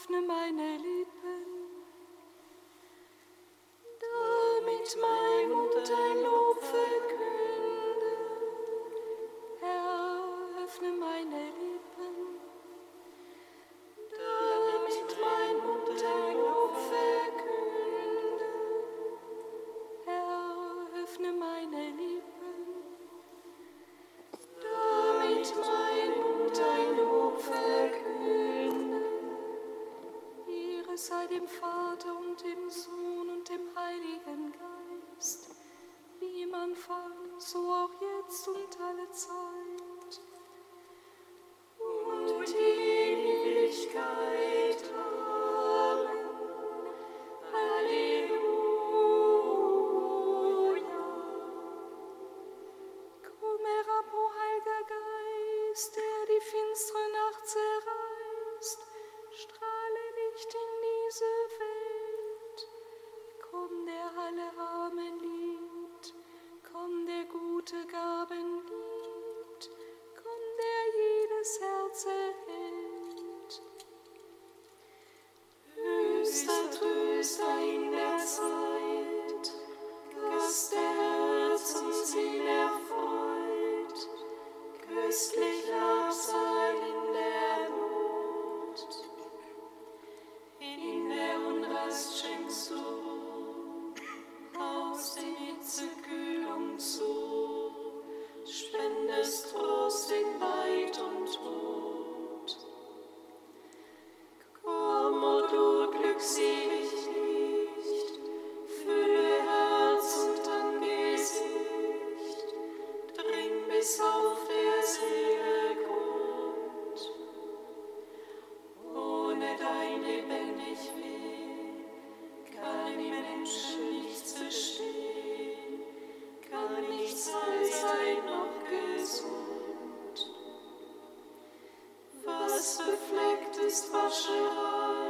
öffne meine Lippen, befleckt ist Wascherei, dürren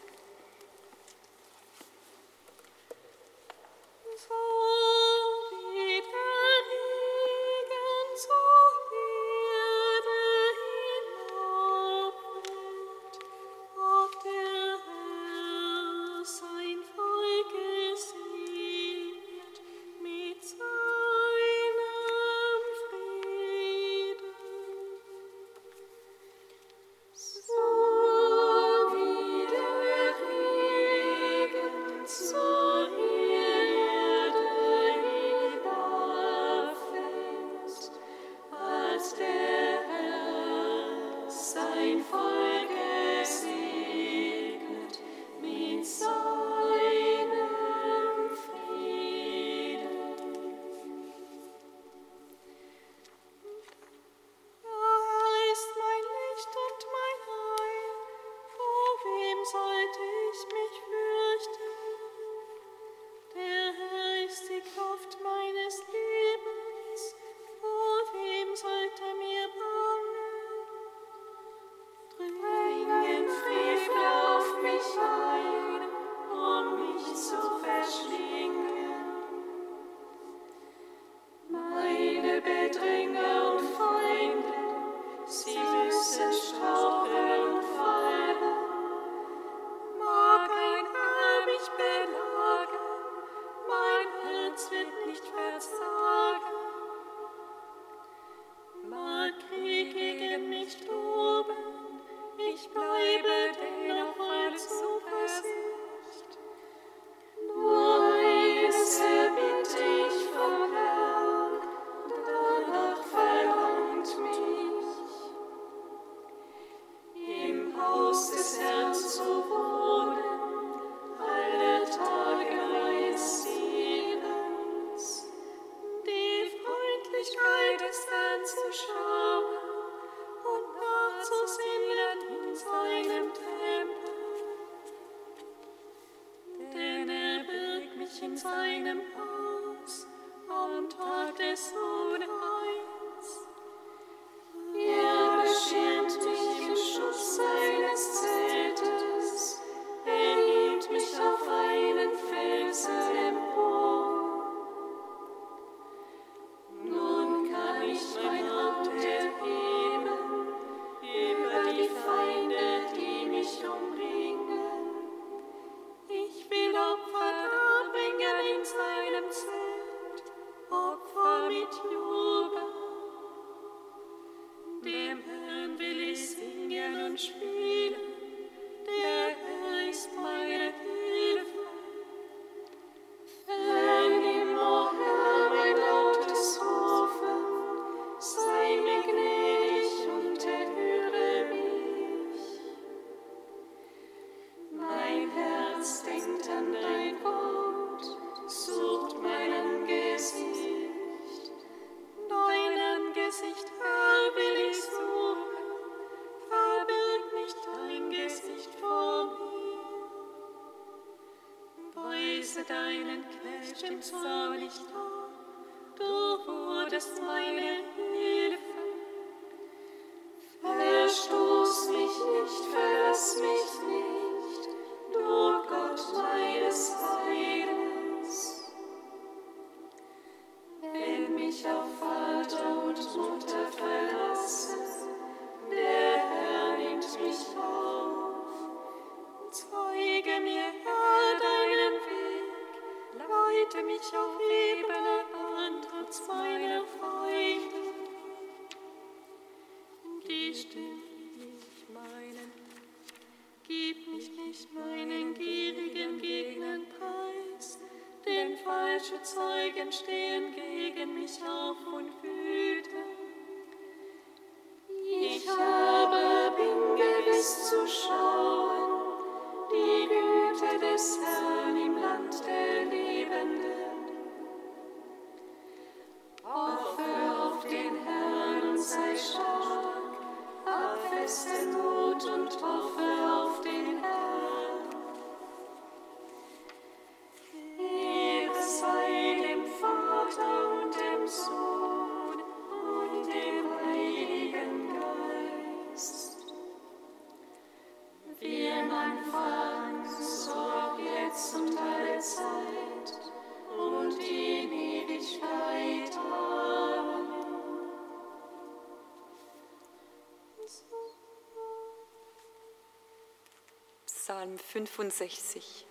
Psalm 65.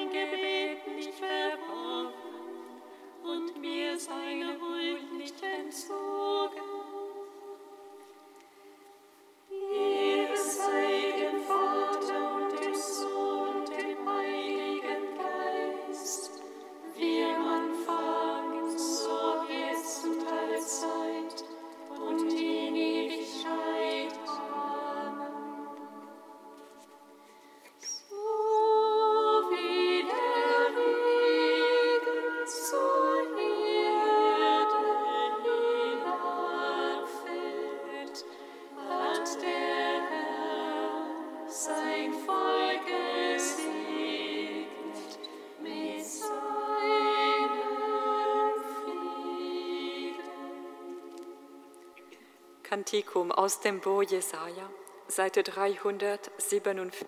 hat mein Kantikum aus dem Bo Jesaja, Seite 357.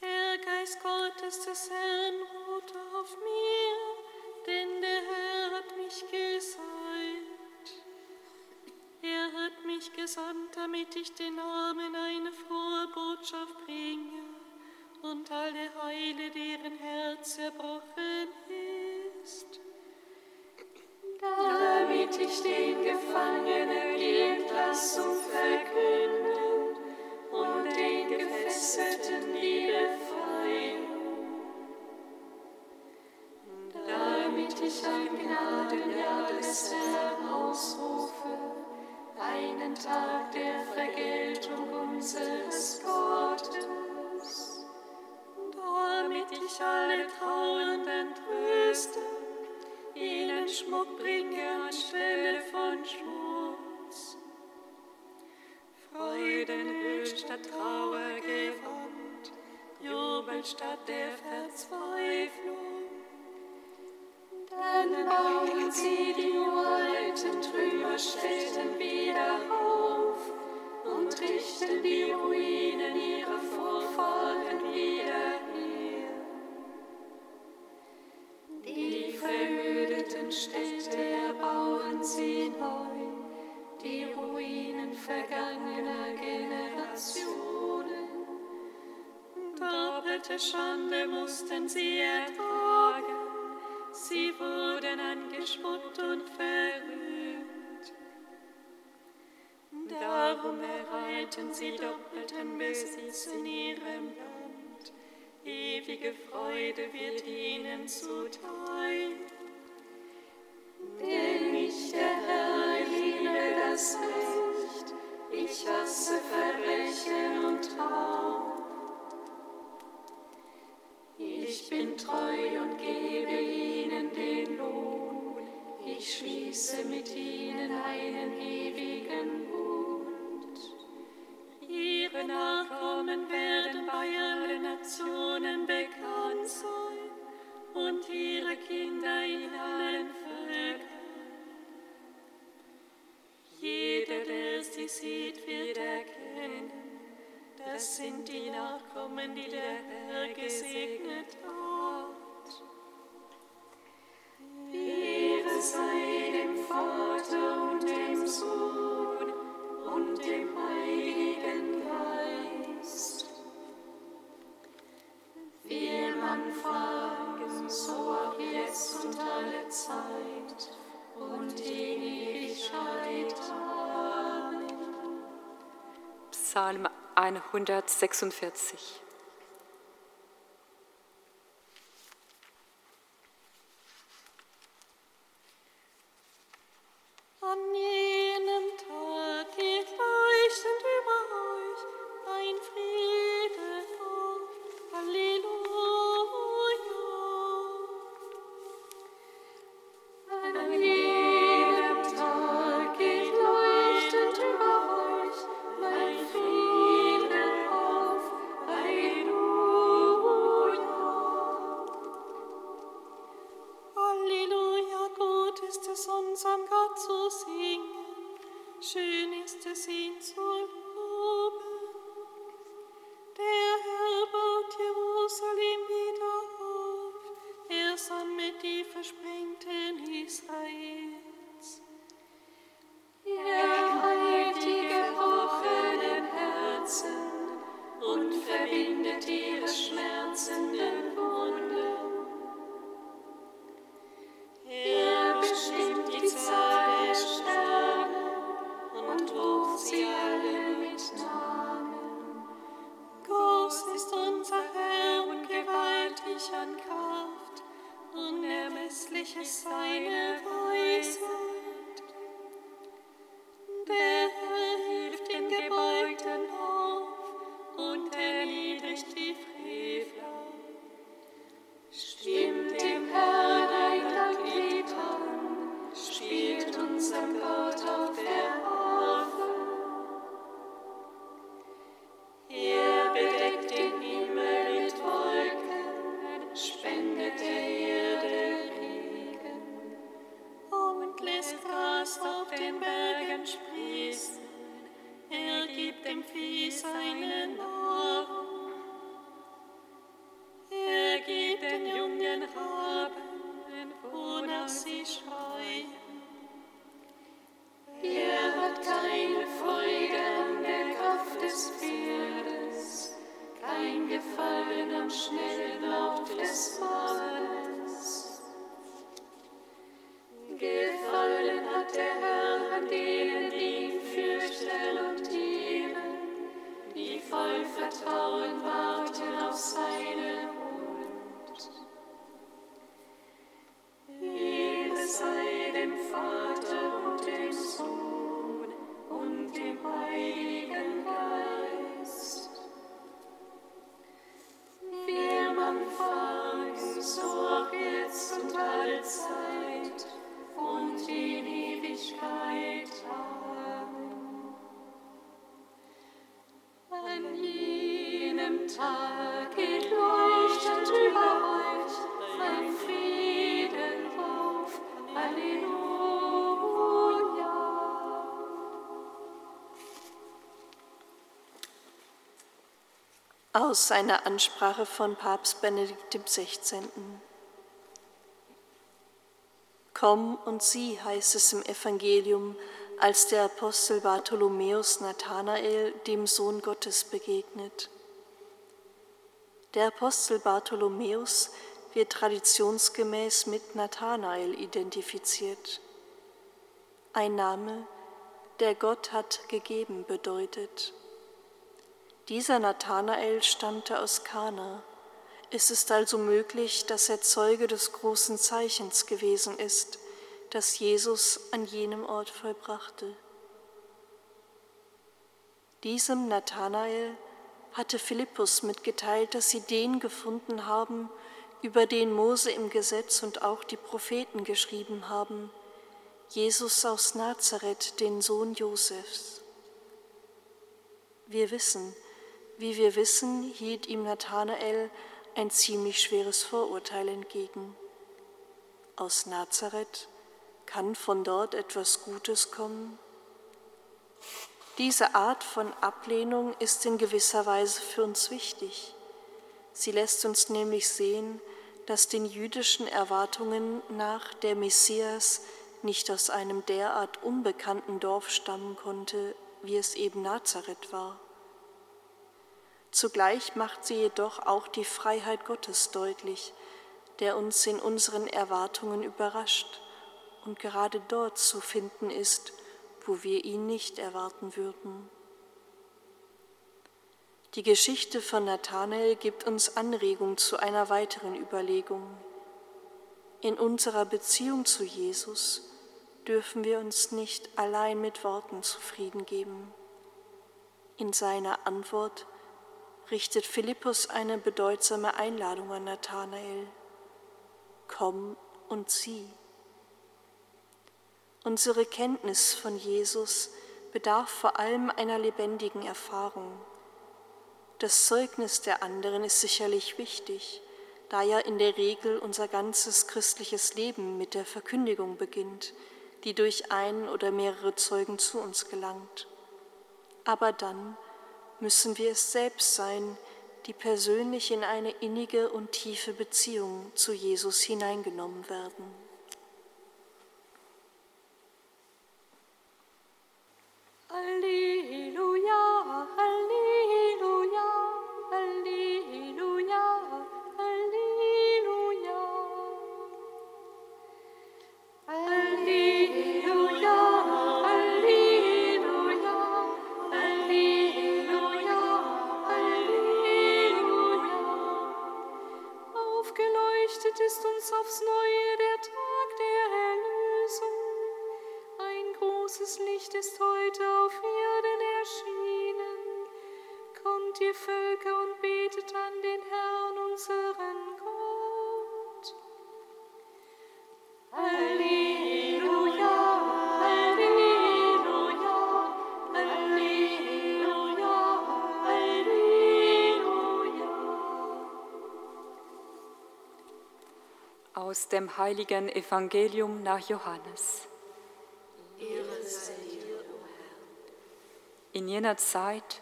Der Geist Gottes des Herrn ruht auf mir, denn der Herr hat mich gesalbt. Er hat mich gesandt, damit ich den Armen eine frohe Botschaft bringe und alle heile, deren Herz zerbrochen damit ich den Gefangenen die Entlassung verkünden und den Gefesselten die Befreiung. Damit ich ein Gnadenjahr des Herrn ausrufe, einen Tag der Vergeltung unseres Gottes. damit ich alle Trauernden tröste, Schmuck bringe anstelle von Schmutz. Freudenöl statt Trauergewand, Jubel statt der Verzweiflung. Dann bauen sie die uralten Trümmerstätten wieder auf und richten die Ruinen ihrer Vorfahren wieder vergangener Generationen. Doppelte Schande mussten sie ertragen, sie wurden angespuckt und verrühmt. Darum erhalten sie doppelten Besitz in ihrem Land, ewige Freude wird ihnen zuteil. Denn ich, der Herr, liebe das Recht, ich hasse Verbrechen und Raub. Ich bin treu und gebe ihnen den Lohn, ich schließe mit ihnen einen ewigen Bund. Ihre Nachkommen werden bei allen Nationen bekannt sein und ihre Kinder in allen sie sieht, wird erkennen, das sind die Nachkommen, die der Herr gesegnet hat. 146. aus einer Ansprache von Papst Benedikt XVI. Komm und sieh, heißt es im Evangelium, als der Apostel Bartholomäus Nathanael dem Sohn Gottes begegnet. Der Apostel Bartholomäus wird traditionsgemäß mit Nathanael identifiziert. Ein Name, der Gott hat gegeben bedeutet. Dieser Nathanael stammte aus Kana. Es ist also möglich, dass er Zeuge des großen Zeichens gewesen ist, das Jesus an jenem Ort vollbrachte. Diesem Nathanael hatte Philippus mitgeteilt, dass sie den gefunden haben, über den Mose im Gesetz und auch die Propheten geschrieben haben, Jesus aus Nazareth, den Sohn Josefs. Wir wissen, wie wir wissen, hielt ihm Nathanael ein ziemlich schweres Vorurteil entgegen. Aus Nazareth kann von dort etwas Gutes kommen? Diese Art von Ablehnung ist in gewisser Weise für uns wichtig. Sie lässt uns nämlich sehen, dass den jüdischen Erwartungen nach der Messias nicht aus einem derart unbekannten Dorf stammen konnte, wie es eben Nazareth war. Zugleich macht sie jedoch auch die Freiheit Gottes deutlich, der uns in unseren Erwartungen überrascht und gerade dort zu finden ist, wo wir ihn nicht erwarten würden. Die Geschichte von Nathanael gibt uns Anregung zu einer weiteren Überlegung. In unserer Beziehung zu Jesus dürfen wir uns nicht allein mit Worten zufrieden geben. In seiner Antwort richtet Philippus eine bedeutsame Einladung an Nathanael. Komm und sieh. Unsere Kenntnis von Jesus bedarf vor allem einer lebendigen Erfahrung. Das Zeugnis der anderen ist sicherlich wichtig, da ja in der Regel unser ganzes christliches Leben mit der Verkündigung beginnt, die durch einen oder mehrere Zeugen zu uns gelangt. Aber dann müssen wir es selbst sein, die persönlich in eine innige und tiefe Beziehung zu Jesus hineingenommen werden. Halleluja, Halleluja, Aus dem heiligen Evangelium nach Johannes. In jener Zeit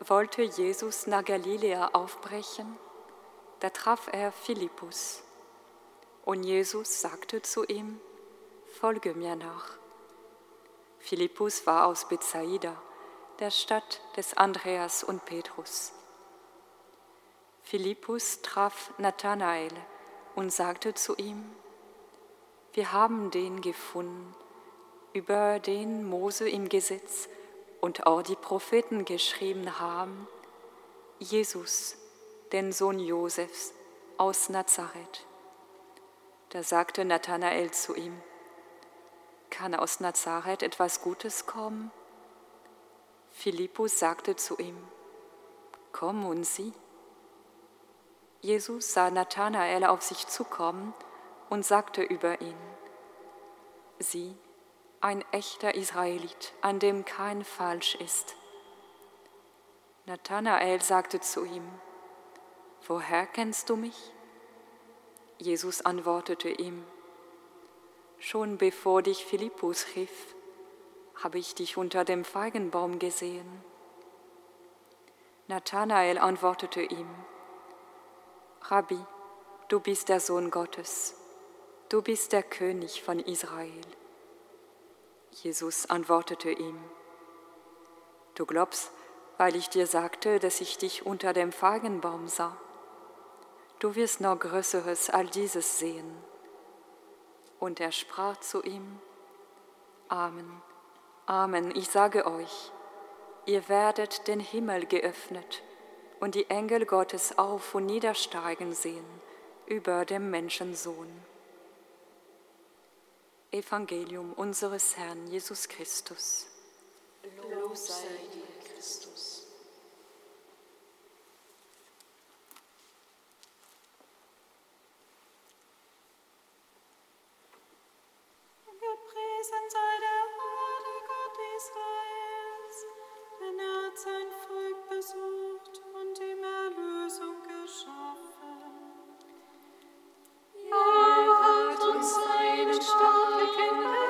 wollte Jesus nach Galiläa aufbrechen, da traf er Philippus. Und Jesus sagte zu ihm, Folge mir nach. Philippus war aus Bethsaida, der Stadt des Andreas und Petrus. Philippus traf Nathanael und sagte zu ihm, wir haben den gefunden, über den Mose im Gesetz und auch die Propheten geschrieben haben, Jesus, den Sohn Josefs aus Nazareth. Da sagte Nathanael zu ihm, kann aus Nazareth etwas Gutes kommen? Philippus sagte zu ihm, komm und sieh. Jesus sah Nathanael auf sich zukommen und sagte über ihn, sieh, ein echter Israelit, an dem kein Falsch ist. Nathanael sagte zu ihm, woher kennst du mich? Jesus antwortete ihm, schon bevor dich Philippus rief, habe ich dich unter dem Feigenbaum gesehen. Nathanael antwortete ihm, Rabbi, du bist der Sohn Gottes, du bist der König von Israel. Jesus antwortete ihm, du glaubst, weil ich dir sagte, dass ich dich unter dem Feigenbaum sah. Du wirst noch Größeres all dieses sehen. Und er sprach zu ihm, Amen, Amen, ich sage euch, ihr werdet den Himmel geöffnet und die Engel Gottes auf und niedersteigen sehen über dem Menschensohn. Evangelium unseres Herrn Jesus Christus. Lob sei dir, Christus. Gepriesen sei der Herr, Gott Israels, denn er hat sein Volk besucht Er hat uns seinen starken Retter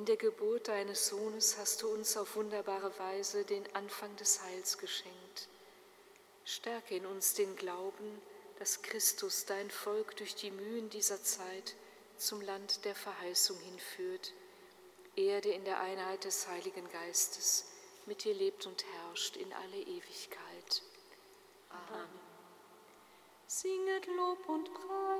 in der Geburt deines Sohnes hast du uns auf wunderbare Weise den Anfang des Heils geschenkt. Stärke in uns den Glauben, dass Christus dein Volk durch die Mühen dieser Zeit zum Land der Verheißung hinführt, Erde in der Einheit des Heiligen Geistes mit dir lebt und herrscht in alle Ewigkeit. Amen. Singet Lob und Preis.